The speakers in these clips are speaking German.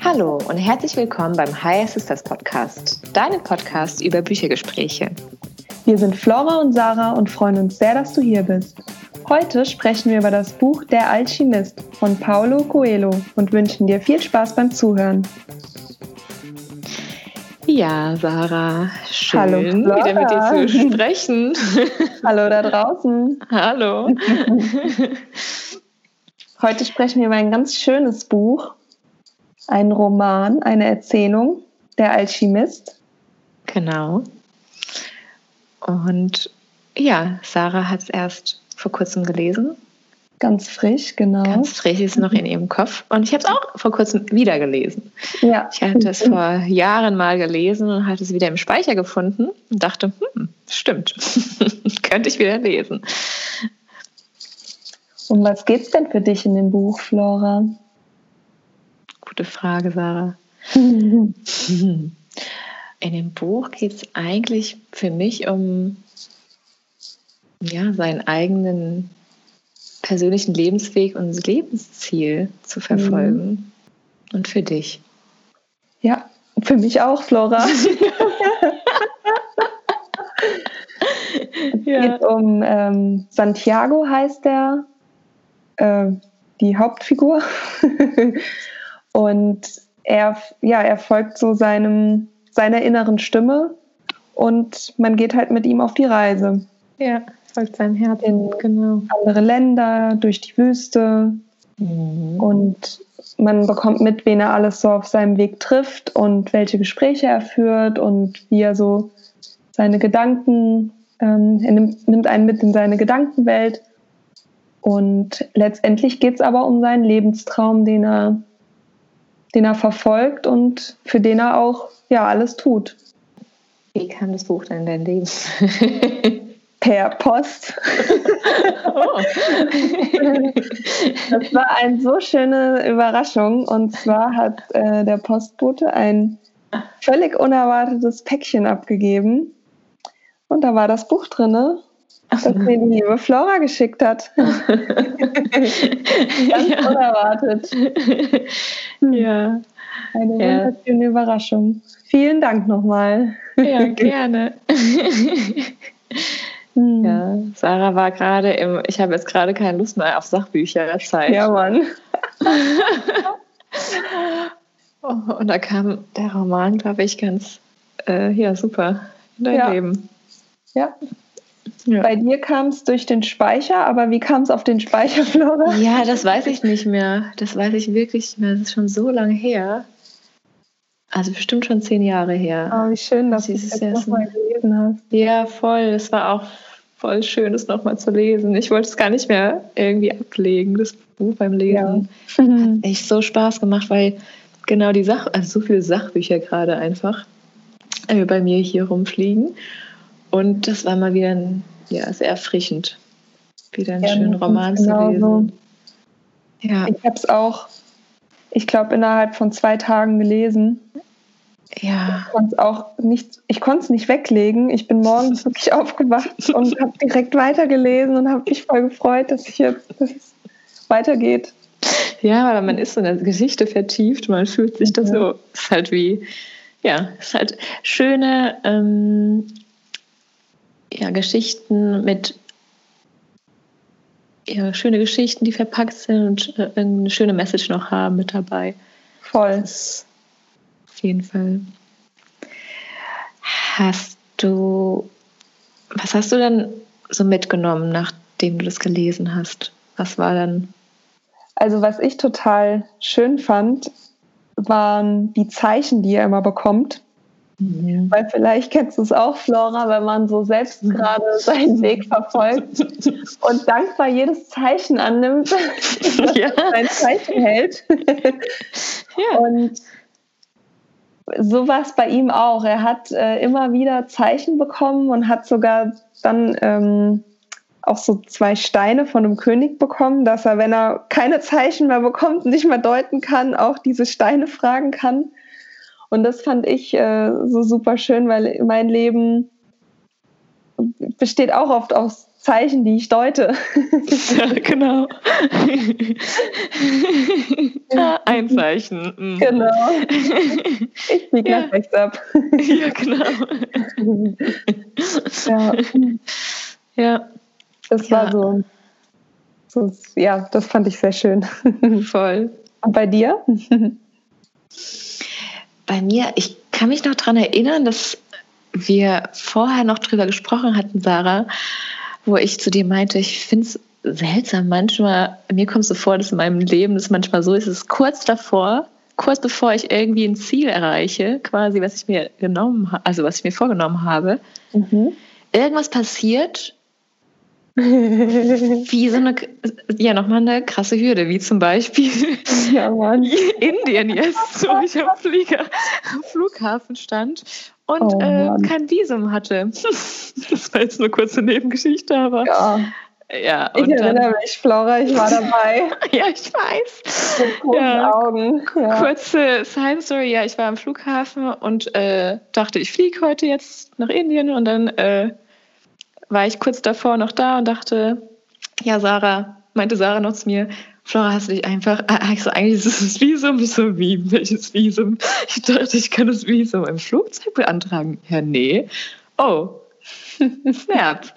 Hallo und herzlich willkommen beim High Sisters Podcast, deinem Podcast über Büchergespräche. Wir sind Flora und Sarah und freuen uns sehr, dass du hier bist. Heute sprechen wir über das Buch Der Alchemist von Paulo Coelho und wünschen dir viel Spaß beim Zuhören. Ja, Sarah, schön Hallo, wieder mit dir zu sprechen. Hallo da draußen. Hallo. Heute sprechen wir über ein ganz schönes Buch, ein Roman, eine Erzählung, Der Alchemist. Genau. Und ja, Sarah hat es erst vor kurzem gelesen. Ganz frisch, genau. Ganz frisch ist noch in ihrem Kopf. Und ich habe es auch vor kurzem wieder gelesen. Ja. Ich hatte es vor Jahren mal gelesen und hatte es wieder im Speicher gefunden und dachte, hm, stimmt, könnte ich wieder lesen. Um was geht es denn für dich in dem Buch, Flora? Gute Frage, Sarah. In dem Buch geht es eigentlich für mich um ja, seinen eigenen persönlichen Lebensweg und Lebensziel zu verfolgen. Mhm. Und für dich? Ja, für mich auch, Flora. ja. Es geht um ähm, Santiago, heißt er, äh, die Hauptfigur. und er, ja, er folgt so seinem, seiner inneren Stimme und man geht halt mit ihm auf die Reise. Ja folgt seinem Herzen, in genau. andere Länder, durch die Wüste. Mhm. Und man bekommt mit, wen er alles so auf seinem Weg trifft und welche Gespräche er führt und wie er so seine Gedanken, ähm, er nimmt, nimmt einen mit in seine Gedankenwelt. Und letztendlich geht es aber um seinen Lebenstraum, den er, den er verfolgt und für den er auch ja alles tut. Wie kam das Buch denn in dein Leben? per Post. Oh. das war eine so schöne Überraschung. Und zwar hat äh, der Postbote ein völlig unerwartetes Päckchen abgegeben. Und da war das Buch drin, das mir die liebe Flora geschickt hat. Ganz ja. unerwartet. Ja. Eine ja. wunderschöne Überraschung. Vielen Dank nochmal. Ja, gerne. Mhm. Ja, Sarah war gerade im, ich habe jetzt gerade keine Lust mehr auf Sachbücher Zeit. Ja, Mann. oh, und da kam der Roman, glaube ich, ganz, äh, ja, super in dein ja. Leben. Ja. ja. Bei dir kam es durch den Speicher, aber wie kam es auf den Speicher, Flora? Ja, das weiß ich nicht mehr. Das weiß ich wirklich nicht mehr. Das ist schon so lange her. Also bestimmt schon zehn Jahre her. Oh, wie schön, dass du es nochmal gelesen hast. Ja, voll. Es war auch voll schön, das nochmal zu lesen. Ich wollte es gar nicht mehr irgendwie ablegen, das Buch beim Lesen. Ja. Hat echt so Spaß gemacht, weil genau die Sache, also so viele Sachbücher gerade einfach äh, bei mir hier rumfliegen. Und das war mal wieder ein, ja, sehr erfrischend, wieder einen ja, schönen Roman genau zu lesen. So. Ja. Ich habe es auch, ich glaube, innerhalb von zwei Tagen gelesen. Ja. Ich konnte es auch nicht, ich konnte es nicht weglegen. Ich bin morgens wirklich aufgewacht und habe direkt weitergelesen und habe mich voll gefreut, dass ich jetzt, dass es weitergeht. Ja, weil man ist so in der Geschichte vertieft, man fühlt sich das ja. so, ist halt wie, ja, ist halt schöne ähm, ja, Geschichten mit ja, schöne Geschichten, die verpackt sind und äh, eine schöne Message noch haben mit dabei. Voll. Das auf jeden Fall. Hast du, was hast du denn so mitgenommen, nachdem du das gelesen hast? Was war dann? Also was ich total schön fand, waren die Zeichen, die er immer bekommt. Mhm. Weil vielleicht kennst du es auch, Flora, wenn man so selbst mhm. gerade seinen Weg verfolgt und dankbar jedes Zeichen annimmt, ja. sein Zeichen hält. ja. Und so war es bei ihm auch. Er hat äh, immer wieder Zeichen bekommen und hat sogar dann ähm, auch so zwei Steine von einem König bekommen, dass er, wenn er keine Zeichen mehr bekommt, nicht mehr deuten kann, auch diese Steine fragen kann. Und das fand ich äh, so super schön, weil mein Leben besteht auch oft aus Zeichen, die ich deute. Ja, genau. ja, ein Zeichen. Mhm. Genau. Ich biege ja. nach rechts ab. Ja, genau. Ja. Ja. Das war so, so, ja, das fand ich sehr schön. Voll. Und bei dir? Bei mir, ich kann mich noch daran erinnern, dass wir vorher noch drüber gesprochen hatten, Sarah, wo ich zu dir meinte, ich finde es seltsam manchmal, mir kommt es so vor, dass in meinem Leben es manchmal so ist, es ist kurz davor, kurz bevor ich irgendwie ein Ziel erreiche, quasi, was ich mir genommen also was ich mir vorgenommen habe, mhm. irgendwas passiert, wie so eine, ja, nochmal eine krasse Hürde, wie zum Beispiel ja. Indien jetzt, wo ich am, Flieger, am Flughafen stand und oh, äh, kein Visum hatte. Das war jetzt eine kurze Nebengeschichte, aber. Ja. Ja, ich erinnere mich, Flora, ich war dabei. ja, ich weiß. Mit ja, Augen. Ja. Kurze Side Story, ja, ich war am Flughafen und äh, dachte, ich fliege heute jetzt nach Indien und dann äh, war ich kurz davor noch da und dachte, ja, Sarah, meinte Sarah noch zu mir, Flora, hast du dich einfach, ah, ich so, eigentlich ist es das Visum. Ich so, wie, welches Visum? Ich dachte, ich kann das Visum im Flugzeug beantragen. Ja, nee. Oh, snap.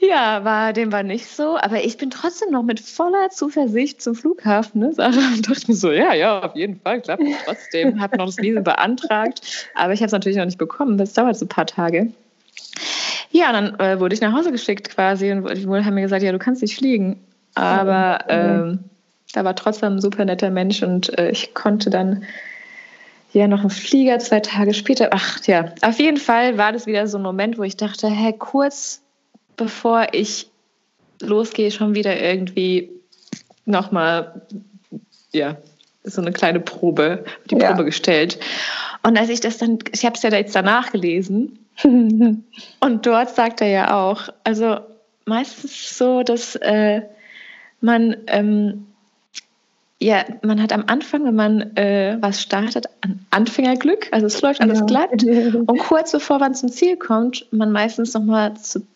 ja, war, dem war nicht so, aber ich bin trotzdem noch mit voller Zuversicht zum Flughafen, ne, Sarah, und dachte mir so, ja, ja, auf jeden Fall, klappt trotzdem. Habe noch das Visum beantragt, aber ich habe es natürlich noch nicht bekommen. Das dauert so ein paar Tage. Ja, dann äh, wurde ich nach Hause geschickt quasi und die haben mir gesagt, ja, du kannst nicht fliegen. Aber ähm, da war trotzdem ein super netter Mensch und äh, ich konnte dann ja noch einen Flieger zwei Tage später. Ach ja, auf jeden Fall war das wieder so ein Moment, wo ich dachte, hä, kurz bevor ich losgehe, schon wieder irgendwie nochmal, ja, so eine kleine Probe, die ja. Probe gestellt. Und als ich das dann, ich habe es ja jetzt danach gelesen und dort sagt er ja auch, also meistens so, dass äh, man ähm, ja, man hat am Anfang, wenn man äh, was startet, ein Anfängerglück, also es läuft alles ja. glatt. Und kurz bevor man zum Ziel kommt, man meistens nochmal zu,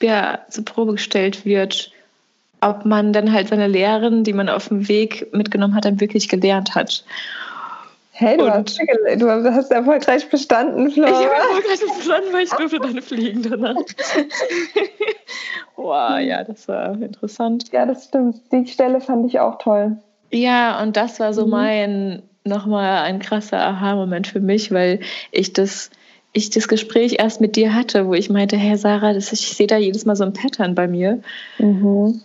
ja, zur Probe gestellt wird, ob man dann halt seine Lehren, die man auf dem Weg mitgenommen hat, dann wirklich gelernt hat. Hey, du, hast, du hast erfolgreich bestanden, Flora. Ich habe erfolgreich bestanden, weil ich durfte dann fliegen danach. wow, ja, das war interessant. Ja, das stimmt. Die Stelle fand ich auch toll. Ja, und das war so mhm. mein, nochmal ein krasser Aha-Moment für mich, weil ich das, ich das Gespräch erst mit dir hatte, wo ich meinte, hey Sarah, das, ich sehe da jedes Mal so ein Pattern bei mir. Mhm.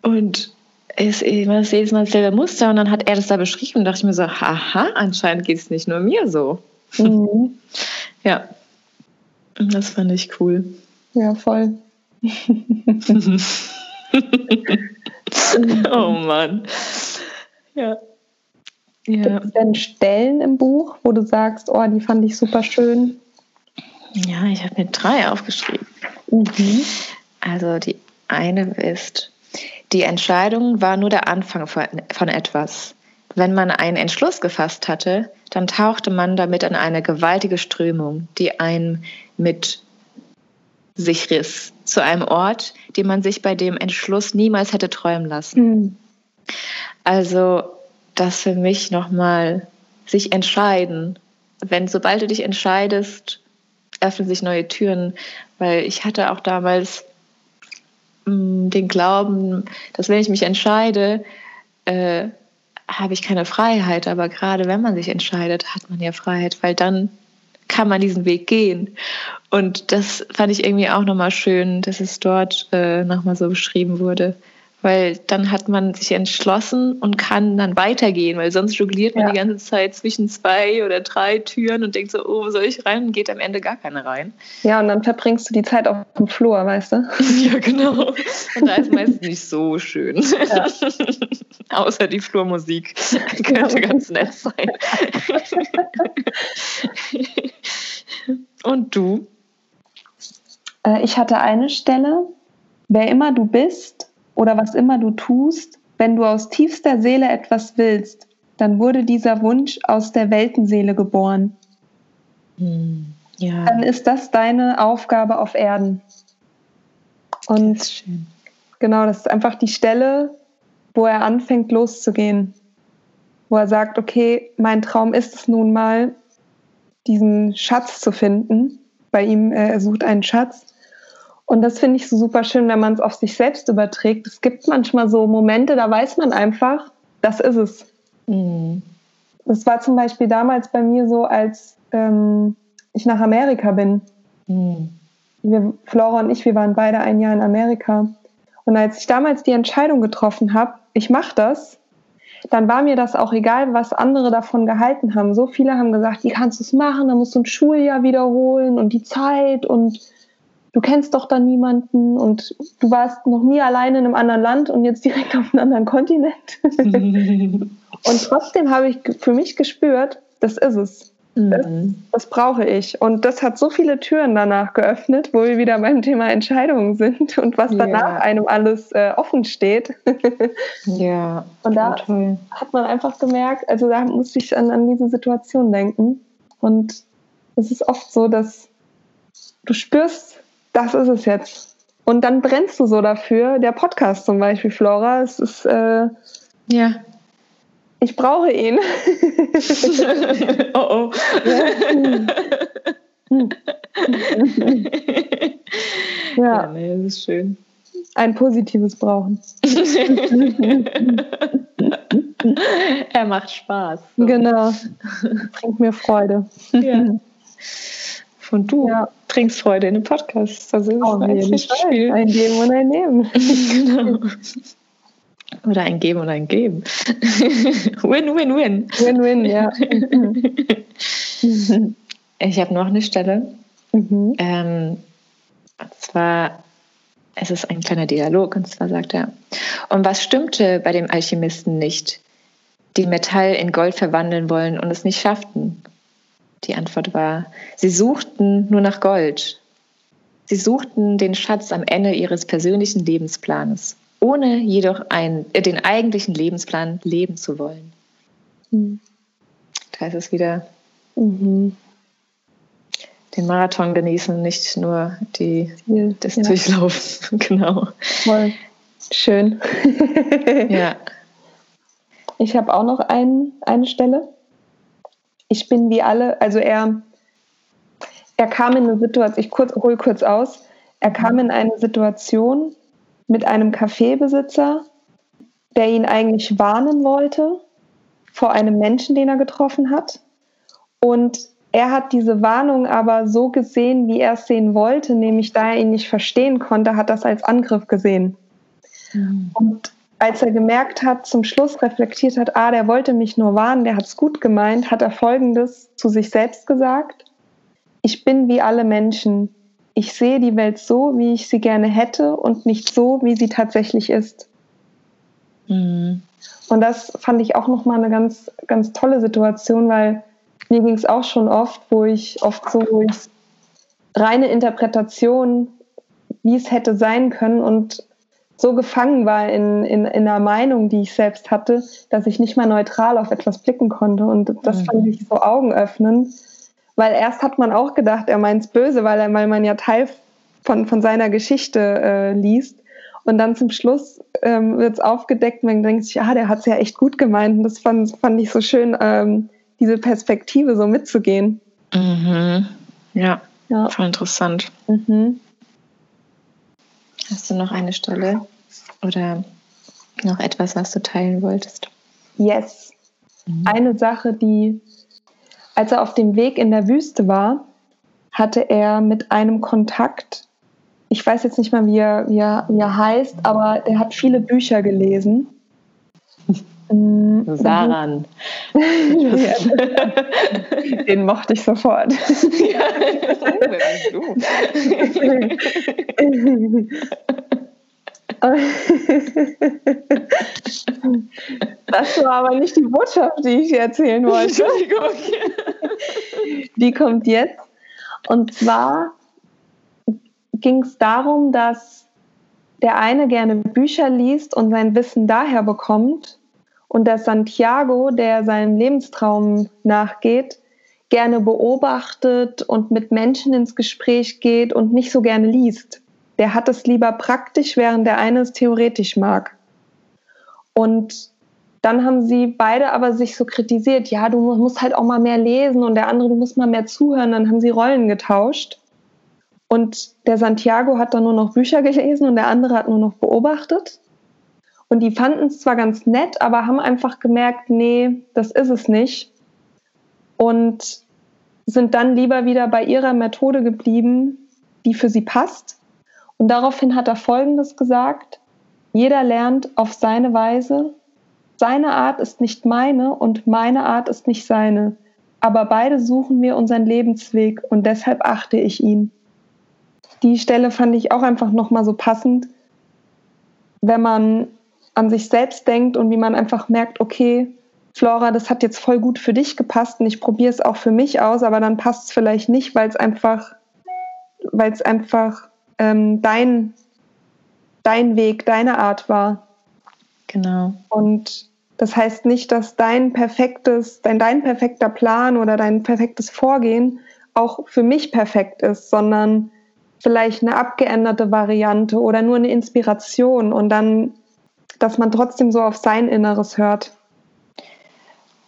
Und ist immer jedes Mal dasselbe Muster und dann hat er das da beschrieben und dachte ich mir so, haha, anscheinend geht es nicht nur mir so. Mhm. ja, das fand ich cool. Ja, voll. oh Mann. Ja. ja. Gibt es denn Stellen im Buch, wo du sagst, oh, die fand ich super schön? Ja, ich habe mir drei aufgeschrieben. Mhm. Also die eine ist, die Entscheidung war nur der Anfang von etwas. Wenn man einen Entschluss gefasst hatte, dann tauchte man damit in eine gewaltige Strömung, die einen mit sich riss, zu einem Ort, den man sich bei dem Entschluss niemals hätte träumen lassen. Mhm. Also das für mich nochmal sich entscheiden. Wenn sobald du dich entscheidest, öffnen sich neue Türen, weil ich hatte auch damals den Glauben, dass wenn ich mich entscheide, äh, habe ich keine Freiheit. Aber gerade wenn man sich entscheidet, hat man ja Freiheit, weil dann kann man diesen Weg gehen. Und das fand ich irgendwie auch nochmal schön, dass es dort äh, nochmal so beschrieben wurde weil dann hat man sich entschlossen und kann dann weitergehen, weil sonst jongliert man ja. die ganze Zeit zwischen zwei oder drei Türen und denkt so, oh, wo soll ich rein? Und geht am Ende gar keine rein. Ja, und dann verbringst du die Zeit auf dem Flur, weißt du? ja, genau. Und da ist meistens nicht so schön. Ja. Außer die Flurmusik könnte ja. ganz nett sein. und du? Äh, ich hatte eine Stelle, wer immer du bist, oder was immer du tust, wenn du aus tiefster Seele etwas willst, dann wurde dieser Wunsch aus der Weltenseele geboren. Hm. ja. dann ist das deine Aufgabe auf Erden. Und das genau, das ist einfach die Stelle, wo er anfängt loszugehen. Wo er sagt, okay, mein Traum ist es nun mal, diesen Schatz zu finden. Bei ihm, äh, er sucht einen Schatz. Und das finde ich so super schön, wenn man es auf sich selbst überträgt. Es gibt manchmal so Momente, da weiß man einfach, das ist es. Mhm. Das war zum Beispiel damals bei mir so, als ähm, ich nach Amerika bin. Mhm. Wir, Flora und ich, wir waren beide ein Jahr in Amerika. Und als ich damals die Entscheidung getroffen habe, ich mache das, dann war mir das auch egal, was andere davon gehalten haben. So viele haben gesagt, wie kannst du es machen? Dann musst du ein Schuljahr wiederholen und die Zeit und du kennst doch da niemanden und du warst noch nie alleine in einem anderen Land und jetzt direkt auf einem anderen Kontinent. und trotzdem habe ich für mich gespürt, das ist es. Das, mhm. das, brauche ich. Und das hat so viele Türen danach geöffnet, wo wir wieder beim Thema Entscheidungen sind und was danach ja. einem alles äh, offen steht. ja. Und da toll. hat man einfach gemerkt, also da musste ich an, an diese Situation denken. Und es ist oft so, dass du spürst, das ist es jetzt. Und dann brennst du so dafür. Der Podcast zum Beispiel, Flora, es ist. Äh, ja ich brauche ihn. oh oh. ja. ja, nee, das ist schön. Ein positives Brauchen. er macht Spaß. So. Genau. Bringt mir Freude. Ja. Und du ja. bringst Freude in den Podcast. Also ist oh, ein Spiel. Ein Geben und ein Nehmen. genau. Oder ein Geben und ein Geben. win, win, win. Win, win, ja. ich habe noch eine Stelle. Mhm. Ähm, und zwar, es ist ein kleiner Dialog, und zwar sagt er, und was stimmte bei dem Alchemisten nicht, die Metall in Gold verwandeln wollen und es nicht schafften? Die Antwort war, sie suchten nur nach Gold. Sie suchten den Schatz am Ende ihres persönlichen Lebensplanes ohne jedoch ein, äh, den eigentlichen Lebensplan leben zu wollen. Mhm. Da ist es wieder mhm. den Marathon genießen, nicht nur die, ja, das ja. Durchlaufen. genau. Voll. Schön. ja. Ich habe auch noch ein, eine Stelle. Ich bin wie alle, also er, er kam in eine Situation, ich kurz, hol kurz aus, er kam in eine Situation, mit einem Kaffeebesitzer, der ihn eigentlich warnen wollte vor einem Menschen, den er getroffen hat. Und er hat diese Warnung aber so gesehen, wie er es sehen wollte, nämlich da er ihn nicht verstehen konnte, hat das als Angriff gesehen. Mhm. Und als er gemerkt hat, zum Schluss reflektiert hat, ah, der wollte mich nur warnen, der hat es gut gemeint, hat er Folgendes zu sich selbst gesagt. Ich bin wie alle Menschen ich sehe die Welt so, wie ich sie gerne hätte und nicht so, wie sie tatsächlich ist. Mhm. Und das fand ich auch nochmal eine ganz, ganz tolle Situation, weil mir ging es auch schon oft, wo ich oft so, wo ich reine Interpretation, wie es hätte sein können und so gefangen war in, in, in einer Meinung, die ich selbst hatte, dass ich nicht mal neutral auf etwas blicken konnte. Und das mhm. fand ich so augenöffnend weil erst hat man auch gedacht, er meint es böse, weil, er, weil man ja Teil von, von seiner Geschichte äh, liest. Und dann zum Schluss ähm, wird es aufgedeckt, man denkt sich, ah, der hat es ja echt gut gemeint. Und das fand, fand ich so schön, ähm, diese Perspektive so mitzugehen. Mhm. Ja, ja, voll interessant. Mhm. Hast du noch eine Stelle oder noch etwas, was du teilen wolltest? Yes. Mhm. Eine Sache, die als er auf dem Weg in der Wüste war, hatte er mit einem Kontakt, ich weiß jetzt nicht mal, wie er, wie er, wie er heißt, aber er hat viele Bücher gelesen. Mm, Saran. Den mochte ich sofort. Ja, Das war aber nicht die Botschaft, die ich erzählen wollte. Entschuldigung. Die kommt jetzt. Und zwar ging es darum, dass der eine gerne Bücher liest und sein Wissen daher bekommt und der Santiago, der seinem Lebenstraum nachgeht, gerne beobachtet und mit Menschen ins Gespräch geht und nicht so gerne liest. Der hat es lieber praktisch, während der eine es theoretisch mag. Und dann haben sie beide aber sich so kritisiert, ja, du musst halt auch mal mehr lesen und der andere, du musst mal mehr zuhören. Dann haben sie Rollen getauscht. Und der Santiago hat dann nur noch Bücher gelesen und der andere hat nur noch beobachtet. Und die fanden es zwar ganz nett, aber haben einfach gemerkt, nee, das ist es nicht. Und sind dann lieber wieder bei ihrer Methode geblieben, die für sie passt. Und daraufhin hat er Folgendes gesagt. Jeder lernt auf seine Weise. Seine Art ist nicht meine und meine Art ist nicht seine. Aber beide suchen wir unseren Lebensweg und deshalb achte ich ihn die Stelle fand ich auch einfach nochmal so passend, wenn man an sich selbst denkt und wie man einfach merkt, okay, Flora, das hat jetzt voll gut für dich gepasst und ich probiere es auch für mich aus, aber dann passt es vielleicht nicht, weil es einfach, weil es einfach ähm, dein, dein Weg, deine Art war. Genau. Und das heißt nicht, dass dein perfektes, dein, dein perfekter Plan oder dein perfektes Vorgehen auch für mich perfekt ist, sondern vielleicht eine abgeänderte Variante oder nur eine Inspiration und dann, dass man trotzdem so auf sein Inneres hört.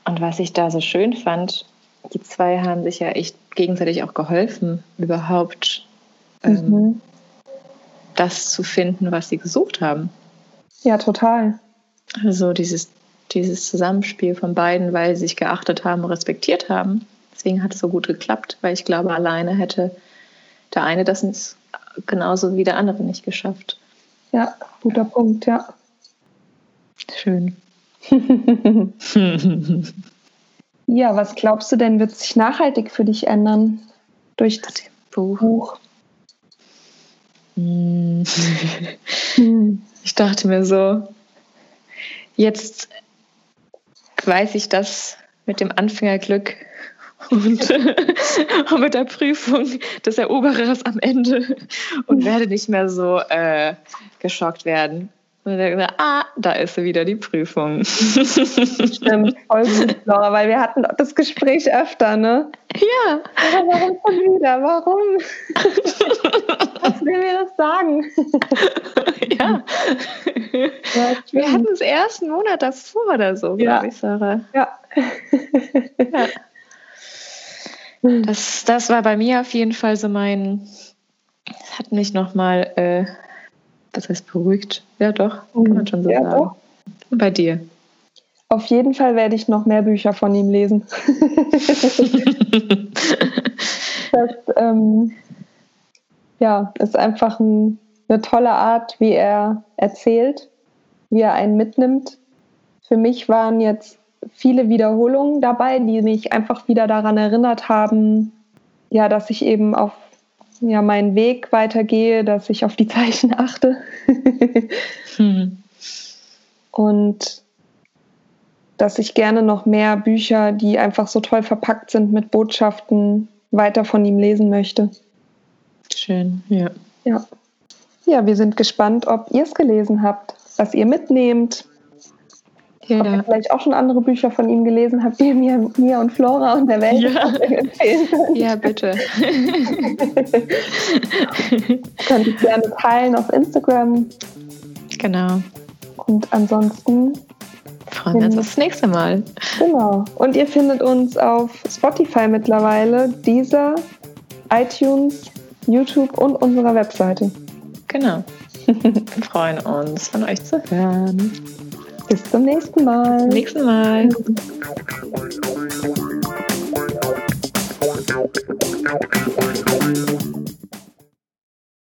Und was ich da so schön fand, die zwei haben sich ja echt gegenseitig auch geholfen, überhaupt ähm, mhm. das zu finden, was sie gesucht haben. Ja, total. Also dieses, dieses Zusammenspiel von beiden, weil sie sich geachtet haben, respektiert haben. Deswegen hat es so gut geklappt, weil ich glaube, alleine hätte der eine das genauso wie der andere nicht geschafft. Ja, guter Punkt, ja. Schön. ja, was glaubst du denn, wird sich nachhaltig für dich ändern durch das Buch? Buch? Hm. Ich dachte mir so, jetzt weiß ich das mit dem Anfängerglück und, und mit der Prüfung des Eroberers am Ende und werde nicht mehr so äh, geschockt werden. Und dann, ah, da ist wieder die Prüfung. Stimmt, voll gut, Laura, weil wir hatten das Gespräch öfter, ne? Ja. Aber warum schon wieder? Warum? Was will mir das sagen? ja. ja wir hatten es erst einen Monat davor oder so, ja. glaube ich, Sarah. Ja. ja. Das, das war bei mir auf jeden Fall so mein, das hat mich nochmal, äh, was heißt beruhigt? Ja, doch, kann man schon so ja, sagen. Doch. Und bei dir? Auf jeden Fall werde ich noch mehr Bücher von ihm lesen. das ähm, ja, ist einfach ein, eine tolle Art, wie er erzählt, wie er einen mitnimmt. Für mich waren jetzt viele Wiederholungen dabei, die mich einfach wieder daran erinnert haben, ja, dass ich eben auf ja, meinen Weg weitergehe, dass ich auf die Zeichen achte. hm. Und dass ich gerne noch mehr Bücher, die einfach so toll verpackt sind mit Botschaften, weiter von ihm lesen möchte. Schön, ja. Ja, ja wir sind gespannt, ob ihr es gelesen habt, was ihr mitnehmt, ja. Ob ihr vielleicht auch schon andere Bücher von ihm gelesen habt, die mir, mir und Flora und der Welt ja. empfehlen könnt. Ja, bitte. könnt ihr gerne teilen auf Instagram. Genau. Und ansonsten freuen wir uns aufs nächste Mal. Genau. Und ihr findet uns auf Spotify mittlerweile, dieser, iTunes, YouTube und unserer Webseite. Genau. Wir freuen uns, von euch zu hören. Bis zum nächsten Mal. Bis zum nächsten Mal. Thank.